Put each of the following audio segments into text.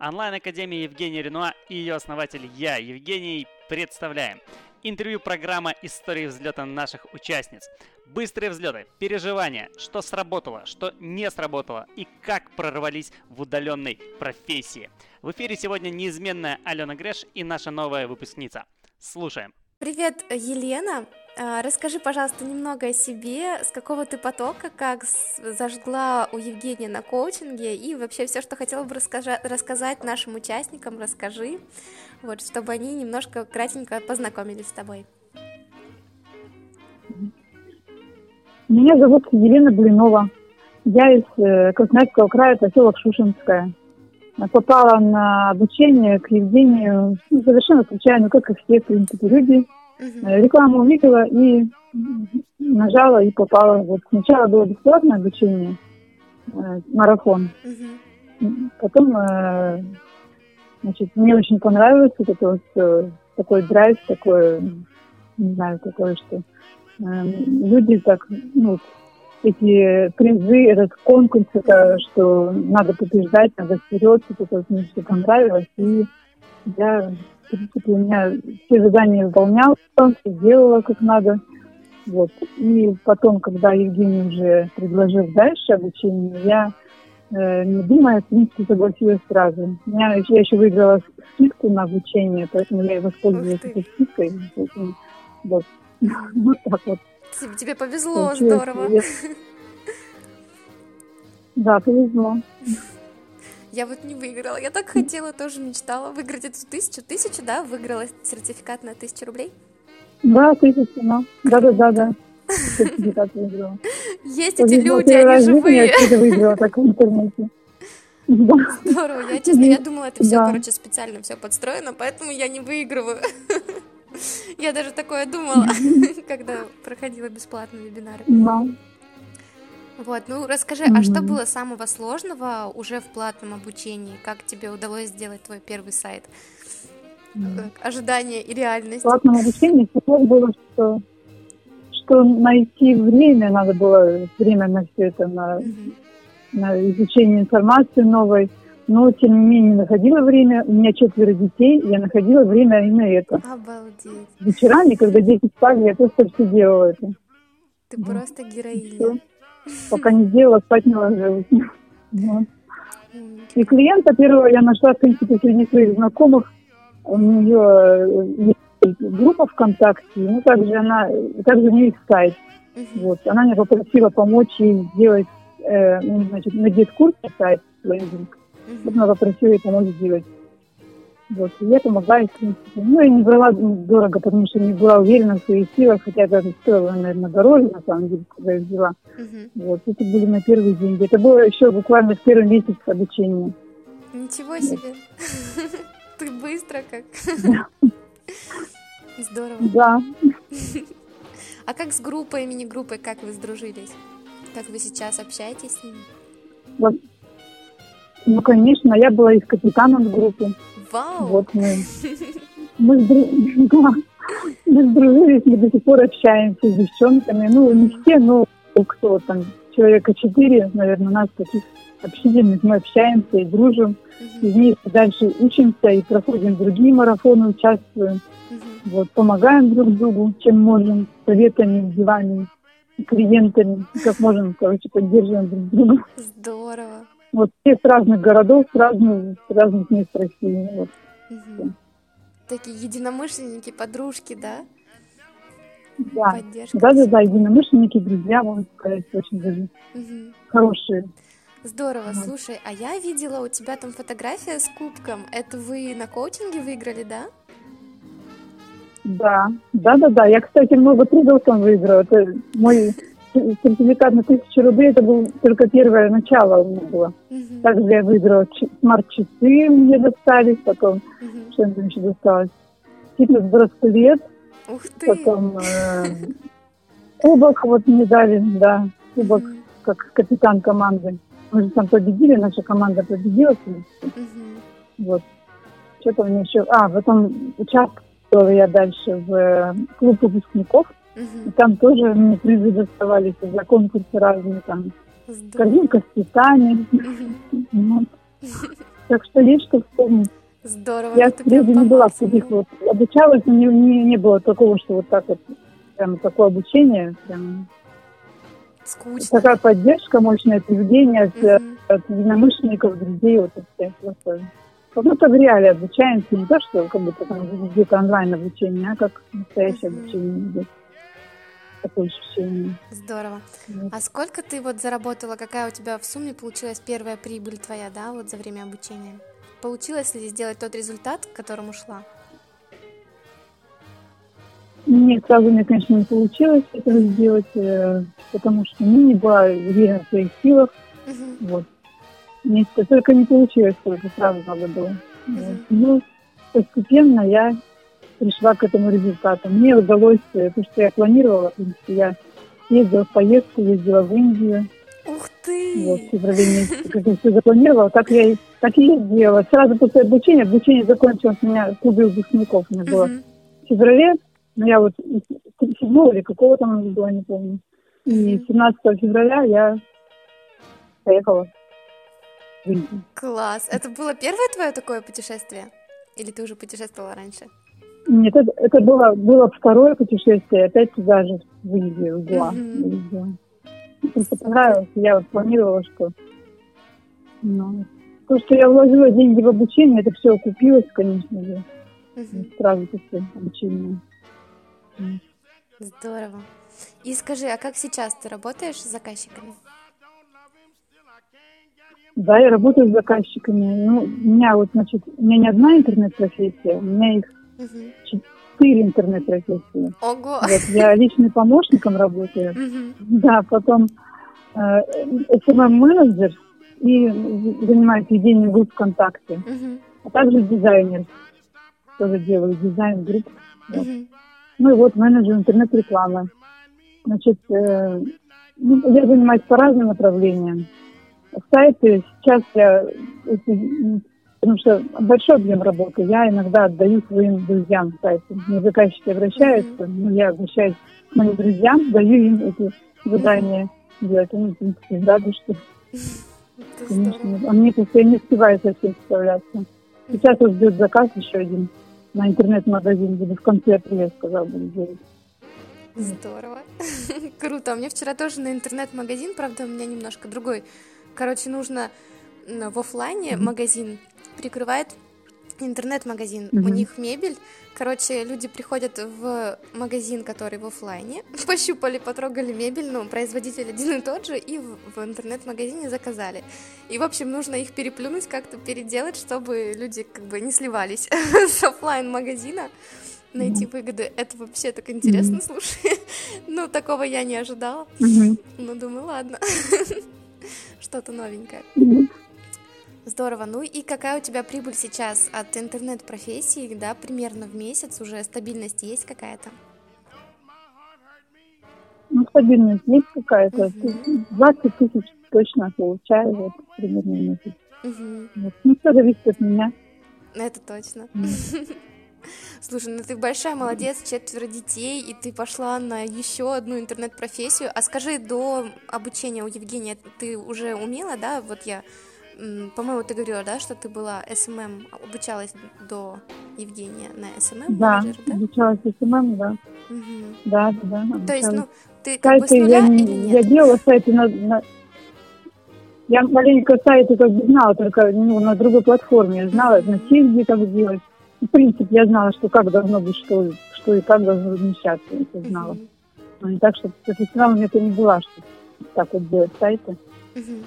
Онлайн-академия Евгения Ренуа и ее основатель я, Евгений, представляем. Интервью программа «Истории взлета наших участниц». Быстрые взлеты, переживания, что сработало, что не сработало и как прорвались в удаленной профессии. В эфире сегодня неизменная Алена Греш и наша новая выпускница. Слушаем. Привет, Елена. А, расскажи, пожалуйста, немного о себе, с какого ты потока, как зажгла у Евгения на коучинге, и вообще все, что хотела бы рассказать нашим участникам, расскажи, вот, чтобы они немножко кратенько познакомились с тобой. Меня зовут Елена Блинова. Я из э, Красноярского края, поселок Шушинская. Попала на обучение к Евгению ну, совершенно случайно, как и все, в принципе, люди – Угу. Рекламу увидела и нажала и попала. Вот сначала было бесплатное обучение, э, марафон. Угу. Потом, э, значит, мне очень понравилось вот это вот э, такой драйв, такой, не знаю, такое, что э, люди так, ну, эти призы, этот конкурс, это что надо побеждать, надо вперед, это вот мне все понравилось. И я в принципе, у меня все задания выполняла, все делала как надо. Вот. И потом, когда Евгений уже предложил дальше обучение, я, э, не думая, в принципе, согласилась сразу. Я, я еще выиграла скидку на обучение, поэтому я и воспользовалась этой скидкой. Вот. вот так вот. Тебе повезло, Получилось. здорово. Да, повезло. Я вот не выиграла. Я так хотела, тоже мечтала выиграть эту тысячу. Тысячу, да, выиграла сертификат на тысячу рублей? Да, тысячу, да. Да-да-да, да. Сертификат выиграла. Есть эти люди, они живые. Я выиграла так в интернете. Здорово. Я, честно, я думала, это все, короче, специально все подстроено, поэтому я не выигрываю. Я даже такое думала, когда проходила бесплатные вебинары. Да. Вот, ну расскажи, mm-hmm. а что было самого сложного уже в платном обучении? Как тебе удалось сделать твой первый сайт? Mm-hmm. Ожидания и реальность. В платном обучении было, что, что найти время, надо было время на все это, на, mm-hmm. на изучение информации новой. Но, тем не менее, находила время. У меня четверо детей, я находила время и на это. Обалдеть. Вечерами, когда дети спали, я просто все делала это. Ты просто героиня. Пока не сделала, спать не ложилась. Вот. И клиента первого я нашла, в принципе, среди своих знакомых. У нее есть группа ВКонтакте, ну, также она, также у нее есть сайт. Вот. Она меня попросила помочь ей сделать, э, ну, значит, на дискурсе сайт, лендинг. Вот она попросила ей помочь сделать. Вот, и я помогла, в принципе. Ну, я не брала дорого, потому что не была уверена в своих силах, хотя это стоило, наверное, дороже, на самом деле, когда я взяла. Uh-huh. Вот, это были на первые деньги. Это было еще буквально в первый месяц обучения. Ничего себе! Ты быстро как. Здорово. Да. А как с группой, мини-группой, как вы сдружились? Как вы сейчас общаетесь с ними? Вот. Ну, конечно, я была их капитаном группы. Вау! Вот мы. Мы, сдружились, мы до сих пор общаемся с девчонками. Ну, не все, но кто там, человека четыре, наверное, нас таких общительных. Мы общаемся и дружим. И вместе дальше учимся и проходим другие марафоны, участвуем. Вот, помогаем друг другу, чем можем, советами, делами, клиентами, как можем, короче, поддерживаем друг друга. Здорово. Вот все с разных городов, с разных, с разных мест России. Вот. Угу. Такие единомышленники, подружки, да? Да. Поддержка. Да, да, да, единомышленники, друзья, можно сказать, очень даже угу. хорошие. Здорово, вот. слушай, а я видела у тебя там фотография с кубком. Это вы на коучинге выиграли, да? Да, да, да, да. Я, кстати, много трудов там выиграла. Это мой сертификат на тысячу рублей, это было только первое начало у меня было. Uh-huh. Также я выиграла смарт-часы, мне достались, потом uh-huh. что мне еще досталось? Фитнес-браслет, потом э, кубок вот мне дали, да, кубок uh-huh. как капитан команды. Мы же там победили, наша команда победила. Uh-huh. Вот. Что-то мне еще... А, потом участвовала я дальше в э, клуб выпускников. Угу. там тоже мне призы доставались за конкурсы разные, там Здорово. корзинка с питанием. Угу. Вот. Так что есть что вспомнить. Здорово. Я ну прежде не была в таких максимуму. вот, обучалась, но не, не, не было такого, что вот так вот, прям такое обучение, прям Скучно. такая поддержка, поведение от, Мгм. от единомышленников, друзей, вот это просто. Как будто в реале обучаемся, не то, что как будто там где-то онлайн обучение, а как настоящее обучение идет. Такое ощущение. Здорово. Вот. А сколько ты вот заработала, какая у тебя в сумме получилась первая прибыль твоя, да, вот за время обучения? Получилось ли сделать тот результат, к которому шла? Нет, сразу мне, конечно, не получилось этого сделать, э, потому что ну, не была уверена в своих силах. Мгм. Вот. Мне это только не получилось, только сразу надо было. Вот. Мгм. Ну, постепенно я пришла к этому результату. Мне удалось э, то, что я планировала. В принципе, я ездила в поездку, ездила в Индию. Ух ты! Вот, в феврале месяце, как я все запланировала, так я, так и сделала. Сразу после обучения, обучение закончилось у меня в клубе выпускников. У меня было Мгм. в феврале, ну я вот 7 или какого там оно было, не помню. И Мгм. 17 февраля я поехала в Индию. Класс! Это было первое твое такое путешествие? Или ты уже путешествовала раньше? Нет, это, это было, было второе путешествие, опять туда же, в Индию. Мне Просто понравилось, я вот планировала, что... Ну, то, что я вложила деньги в обучение, это все окупилось, конечно же, Мгм. сразу после обучения. Здорово. И скажи, а как сейчас ты работаешь с заказчиками? Да, я работаю с заказчиками. Ну, у меня вот, значит, у меня не одна интернет-профессия, у меня их Четыре интернет-профессии. Ого! Вот, я личным помощником работаю. Мгм. Да, потом э, SMM-менеджер и занимаюсь ведением групп ВКонтакте, Мгм. а также дизайнер. Тоже делаю дизайн групп. Вот. Мгм. Ну и вот менеджер интернет-рекламы. Значит, э, ну, я занимаюсь по разным направлениям. Сайты сейчас я, потому что большой объем работы, я иногда отдаю своим друзьям сайты. Мне заказчики обращаются, ну, я обращаюсь к моим друзьям, даю им эти задания делать. Они, в принципе, рады, что, конечно, а мне просто я не успеваю со всем справляться. Сейчас вот ждет заказ еще один на интернет-магазин, буду в конце апреля, сказал, буду делать. Здорово. Круто. У меня вчера тоже на интернет-магазин, правда, у меня немножко другой. Короче, нужно в оффлайне магазин прикрывает интернет-магазин. У Мгм. них мебель. Короче, люди приходят в магазин, который в оффлайне, пощупали, потрогали мебель, ну, производитель один и тот же, и в, в интернет-магазине заказали. И, в общем, нужно их переплюнуть, как-то переделать, чтобы люди как бы не сливались с оффлайн магазина найти выгоды. Это вообще так интересно, слушай. Ну, такого я не ожидала. Мгм. Ну, думаю, ладно. Что-то новенькое. Мгм. Здорово. Ну и какая у тебя прибыль сейчас от интернет-профессии, да, примерно в месяц уже стабильность есть какая-то? Ну, стабильность есть какая-то. Мгм. 20 тысяч точно получаю вот, примерно в месяц. Мгм. Вот. Ну, все зависит от меня. Это точно. Слушай, ну ты большая молодец, четверо детей, и ты пошла на еще одну интернет-профессию. А скажи, до обучения у Евгения ты уже умела, да? Вот я, по-моему, ты говорила, да, что ты была СММ, обучалась до Евгения на СММ Да, менеджера, да? обучалась СММ, да. Мгм. Да, да, да. То есть, ну, ты как бы с сайты нуля я, или я нет? делала сайты на, на- Я маленько сайты как бы знала, только ну, на другой платформе. Я знала на Тильде как делать. В принципе, я знала, что как должно быть, что, что и как должно размещаться. Я это знала. Мгм. Но не так, что профессионалом это не была, что так вот делать сайты. Мгм.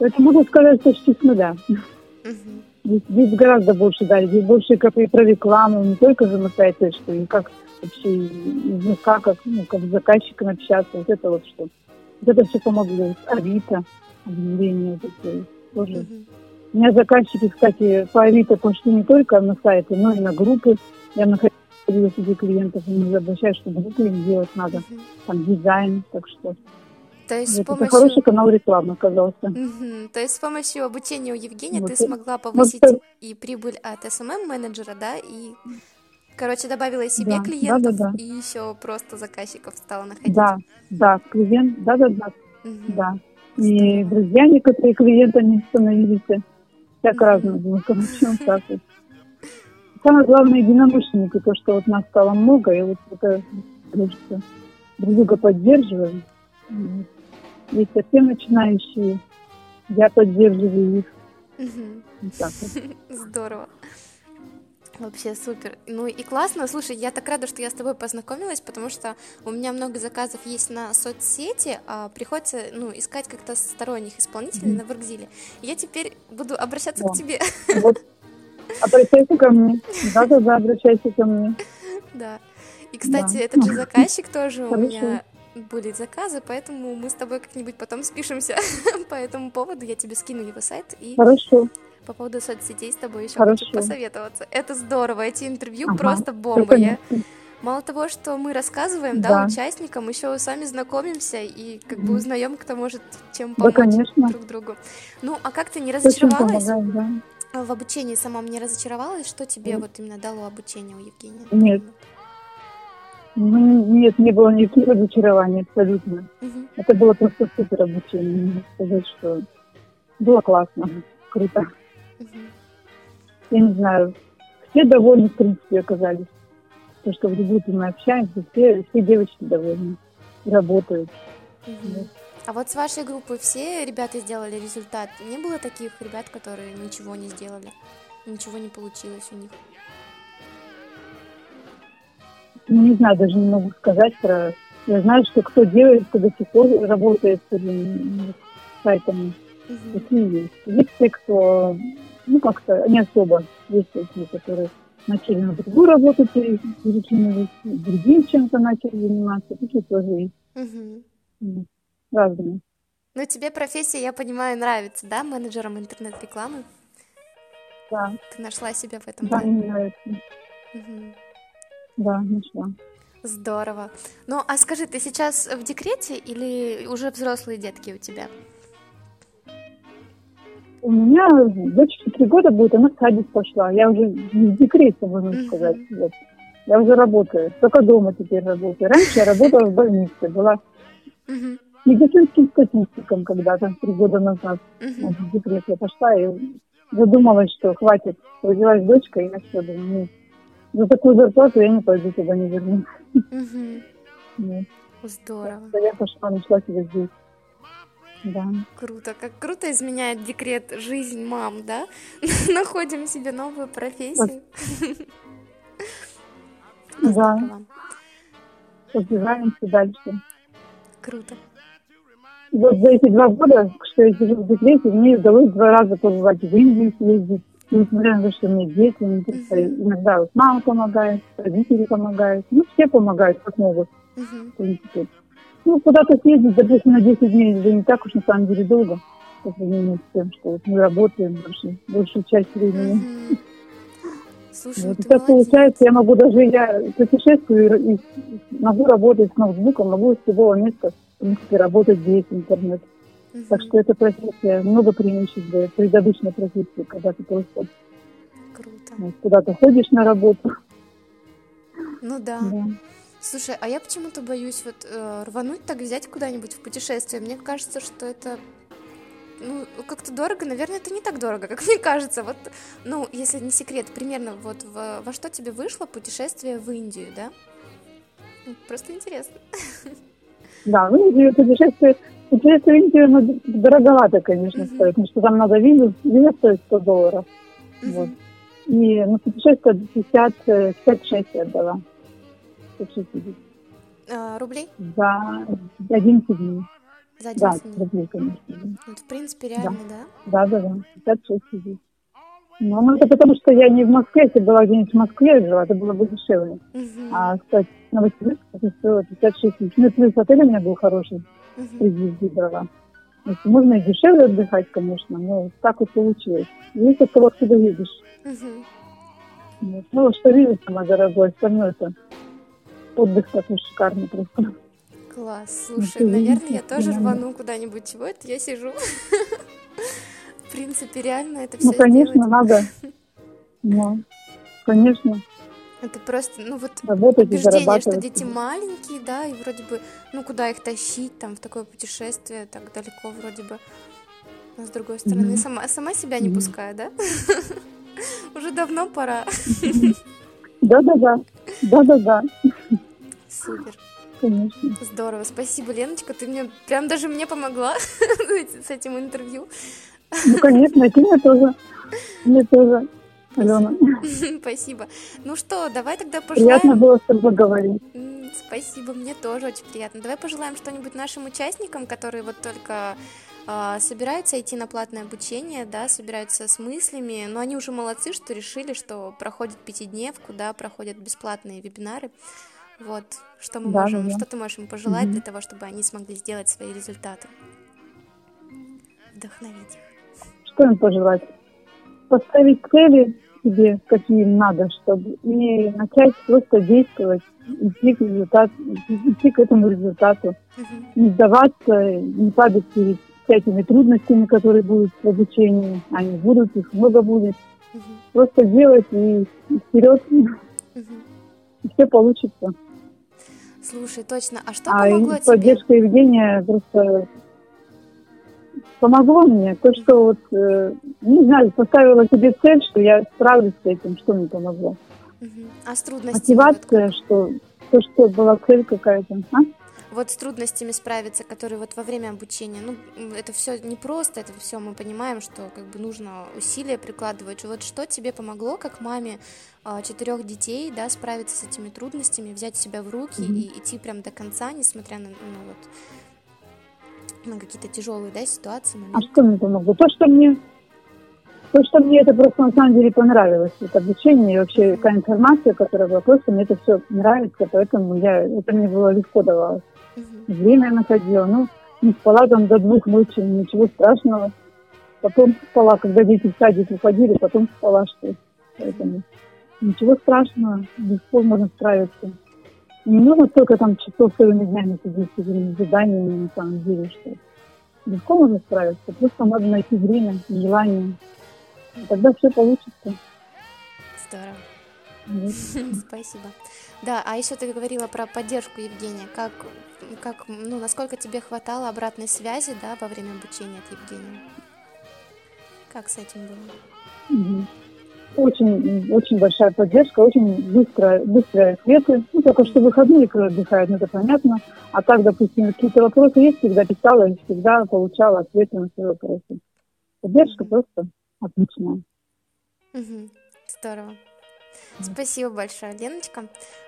Это можно сказать почти с нуля. Мгм. Здесь, здесь гораздо больше, да, здесь больше как и про рекламу, не только же на сайте, что и как вообще языка, как, ну, как с заказчиком общаться, вот это вот что. Вот это все помогло. Авито, объявления вот тоже. У меня заказчики, кстати, по Авито пошли не только на сайты, но и на группы. Я находила среди клиентов, они обращают, что группы им делать надо, там дизайн, так что То есть с вот это помощью... хороший канал рекламы оказался. Мгм. То есть с помощью обучения у Евгения Вот ты смогла повысить это- и прибыль от SMM менеджера, да, и, короче, добавила и себе Да, клиентов, да-да-да. и еще просто заказчиков стала находить. Да, да, клиент, да-да-да, Мгм. Да. И друзья некоторые клиентами становились. Всяко разное было, короче, вот так вот. Самое главное, единомышленники, то, что вот нас стало много, и вот это, кажется, друг друга поддерживаем. Есть совсем начинающие, я поддерживаю их. Вот так вот. Здорово. Вообще супер. Ну и классно. Слушай, я так рада, что я с тобой познакомилась, потому что у меня много заказов есть на соцсети, а приходится ну, искать как-то сторонних исполнителей mm-hmm. на Воркзиле. Я теперь буду обращаться да. к тебе. Вот. Обращайся ко мне. Да-да-да, обращайся ко мне. Да. И, кстати, да. этот же заказчик тоже у меня были заказы, поэтому мы с тобой как-нибудь потом спишемся по этому поводу. Я тебе скину его сайт и Хорошо. по поводу соцсетей с тобой еще Хорошо. хочу посоветоваться. Это здорово, эти интервью ага. просто бомба. Я... Мало того, что мы рассказываем, да. да, участникам, еще сами знакомимся и как бы узнаем, кто может чем помочь да, друг другу. Ну, а как ты не разочаровалась? Помогает, да. В обучении самом не разочаровалась? Что тебе вот именно дало обучение у Евгения? Нет, нет, не было никаких разочарований абсолютно. Угу. Это было просто супер обучение. Могу сказать, что было классно, круто. Угу. Я не знаю, все довольны, в принципе, оказались. То, что в группе мы общаемся, все, все девочки довольны, работают. Угу. Вот. А вот с вашей группы все ребята сделали результат? Не было таких ребят, которые ничего не сделали? Ничего не получилось у них? Ну, не знаю, даже не могу сказать про... Я знаю, что кто делает, кто до сих пор работает с сайтами. Угу. Такие есть. Есть те, кто, ну, как-то не особо. Есть такие, которые начали на другую работу перекинулись, другим чем-то начали заниматься. Такие тоже есть. Угу. Разные. Ну, тебе профессия, я понимаю, нравится, да, менеджером интернет-рекламы? Да. Ты нашла себя в этом? Да, мне нравится. Угу. Да, нашла. Здорово. Ну, а скажи, ты сейчас в декрете или уже взрослые детки у тебя? У меня дочке три года будет, она в садик пошла. Я уже в декрете, можно uh-huh. сказать. Вот. Я уже работаю, только дома теперь работаю. Раньше я работала в больнице, была uh-huh. медицинским статистиком когда-то, три года назад. Вот, в декрет я пошла и задумалась, что хватит. Родилась дочка, и я все думаю, за такую зарплату я не пойду туда, не вернусь. Угу. Здорово. Я пошла, нашла себя здесь. Да. Круто, как круто изменяет декрет жизнь мам, да? Находим себе новую профессию. Да. Развиваемся дальше. Круто. Вот за эти два года, что я сижу в декрете, мне удалось два раза побывать в Индии съездить, несмотря на то, что меня дети, иногда вот мама помогает, родители помогают, ну, все помогают, как могут, в принципе. Ну, куда-то съездить, допустим, на 10 дней, это не так уж на самом деле долго, по сравнению с тем, что вот мы работаем больше, большую часть времени. Слушай, вот, ну так получается, я могу даже, я путешествую и могу работать с ноутбуком, могу с любого места, в принципе, работать здесь, интернет. Угу. Так что эта профессия много преимуществ дает предыдущей профессии, когда ты просто Круто. куда-то ходишь на работу. Ну да. да. Слушай, а я почему-то боюсь вот э, рвануть так взять куда-нибудь в путешествие. Мне кажется, что это ну, как-то дорого, наверное, это не так дорого, как мне кажется. Вот, ну, если не секрет, примерно вот в, во что тебе вышло путешествие в Индию, да? Ну, просто интересно. Да, Индию путешествие Путешествие в Индию ну, дороговато, конечно, mm-hmm. стоит, потому что там надо визу, виза стоит 100 долларов. Mm-hmm. Вот. И на путешествие 50, 56 я отдала. 160. А, рублей? За 11 дней. За 11 да, дней? рублей, конечно. Вот, в принципе, реально, да? Да, да, да. 56 тысяч. Ну, ну, это потому, что я не в Москве, если была где-нибудь в Москве жила, это было бы дешевле. Uh-huh. А, кстати, Новосибирск это стоило 56 тысяч. Ну, плюс отель у меня был хороший приезде брала. Если можно и дешевле отдыхать, конечно, но так вот получилось. Есть от того, откуда едешь. Угу. Вот. Ну, что видишь, самое дорогое, остальное это отдых такой шикарный просто. Класс, слушай, ну, наверное, я тоже рвану куда-нибудь. Это я сижу? В принципе, реально это все Ну, конечно, надо. Ну, конечно. Это просто, ну вот Работать убеждение, что дети маленькие, да, и вроде бы, ну куда их тащить там в такое путешествие так далеко вроде бы. Но с другой стороны, mm-hmm. сама, сама себя не mm-hmm. пускаю, да? Уже давно пора. Да-да-да. Да-да-да. Супер. Конечно. Здорово. Спасибо, Леночка. Ты мне прям даже мне помогла с этим интервью. Ну, конечно, и мне тоже. Мне тоже. Алена. Спасибо. Ну что, давай тогда пожелаем... Приятно было с тобой говорить. Спасибо, мне тоже очень приятно. Давай пожелаем что-нибудь нашим участникам, которые вот только э, собираются идти на платное обучение, да, собираются с мыслями, но они уже молодцы, что решили, что проходят пятидневку, да, проходят бесплатные вебинары. Вот, что мы да, можем, да. что ты можешь им пожелать угу. для того, чтобы они смогли сделать свои результаты? Вдохновить их. Что им пожелать? Поставить цели себе, какие им надо, чтобы и начать просто действовать, идти к результату, идти к этому результату, не сдаваться, не падать перед всякими трудностями, которые будут в обучении, они будут, их много будет. Просто делать и, и вперед, и все получится. Слушай, точно. А что а помогло тебе? Поддержка Евгения просто помогло мне. То, что вот, э, не знаю, поставила себе цель, что я справлюсь с этим, что мне помогло. Угу. А с трудностями? Мотивация, вот... что то, что была цель какая-то. А? вот с трудностями справиться, которые вот во время обучения, ну, это все непросто, это все мы понимаем, что как бы нужно усилия прикладывать. Вот что тебе помогло, как маме а, четырех детей, да, справиться с этими трудностями, взять себя в руки mm-hmm. и идти прям до конца, несмотря на, ну, вот, на какие-то тяжелые, да, ситуации. Моменты. А что мне помогло? То, что мне то, что мне это просто на самом деле понравилось, это обучение и вообще та информация, которая была, просто мне это все нравится, поэтому я, это мне было легко давалось. Угу. Время находила. Ну, не спала там до двух ночи, ничего страшного. Потом спала, когда дети в садик уходили, потом спала, что Поэтому ничего страшного, легко можно справиться. Не нужно столько там часов целыми днями сидеть с этими заданиями, на самом деле, что легко можно справиться. Просто надо найти время, желание. И тогда все получится. Здорово. Спасибо. Да, а еще ты говорила про поддержку Евгения. Как, как, ну, насколько тебе хватало обратной связи, да, во время обучения от Евгения? Как с этим было? Очень, очень большая поддержка, очень быстро, быстрые ответы. Ну, только что выходные отдыхают, ну, это понятно. А так, допустим, какие-то вопросы есть, всегда писала и всегда получала ответы на свои вопросы. Поддержка просто отличная. Угу. Здорово. Спасибо большое, Леночка.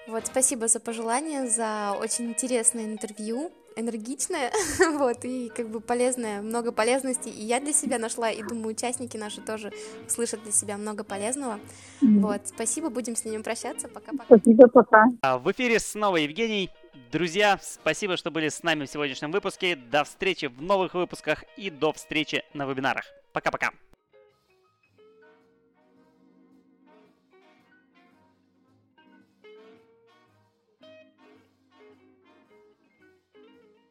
Вот, спасибо за пожелания, за очень интересное интервью, энергичное, вот, и как бы полезное, много полезности. И я для себя нашла, и думаю, участники наши тоже слышат для себя много полезного. Вот, спасибо, будем с ними прощаться, пока-пока. Спасибо, пока. А, в эфире снова Евгений. Друзья, спасибо, что были с нами в сегодняшнем выпуске. До встречи в новых выпусках и до встречи на вебинарах. Пока-пока.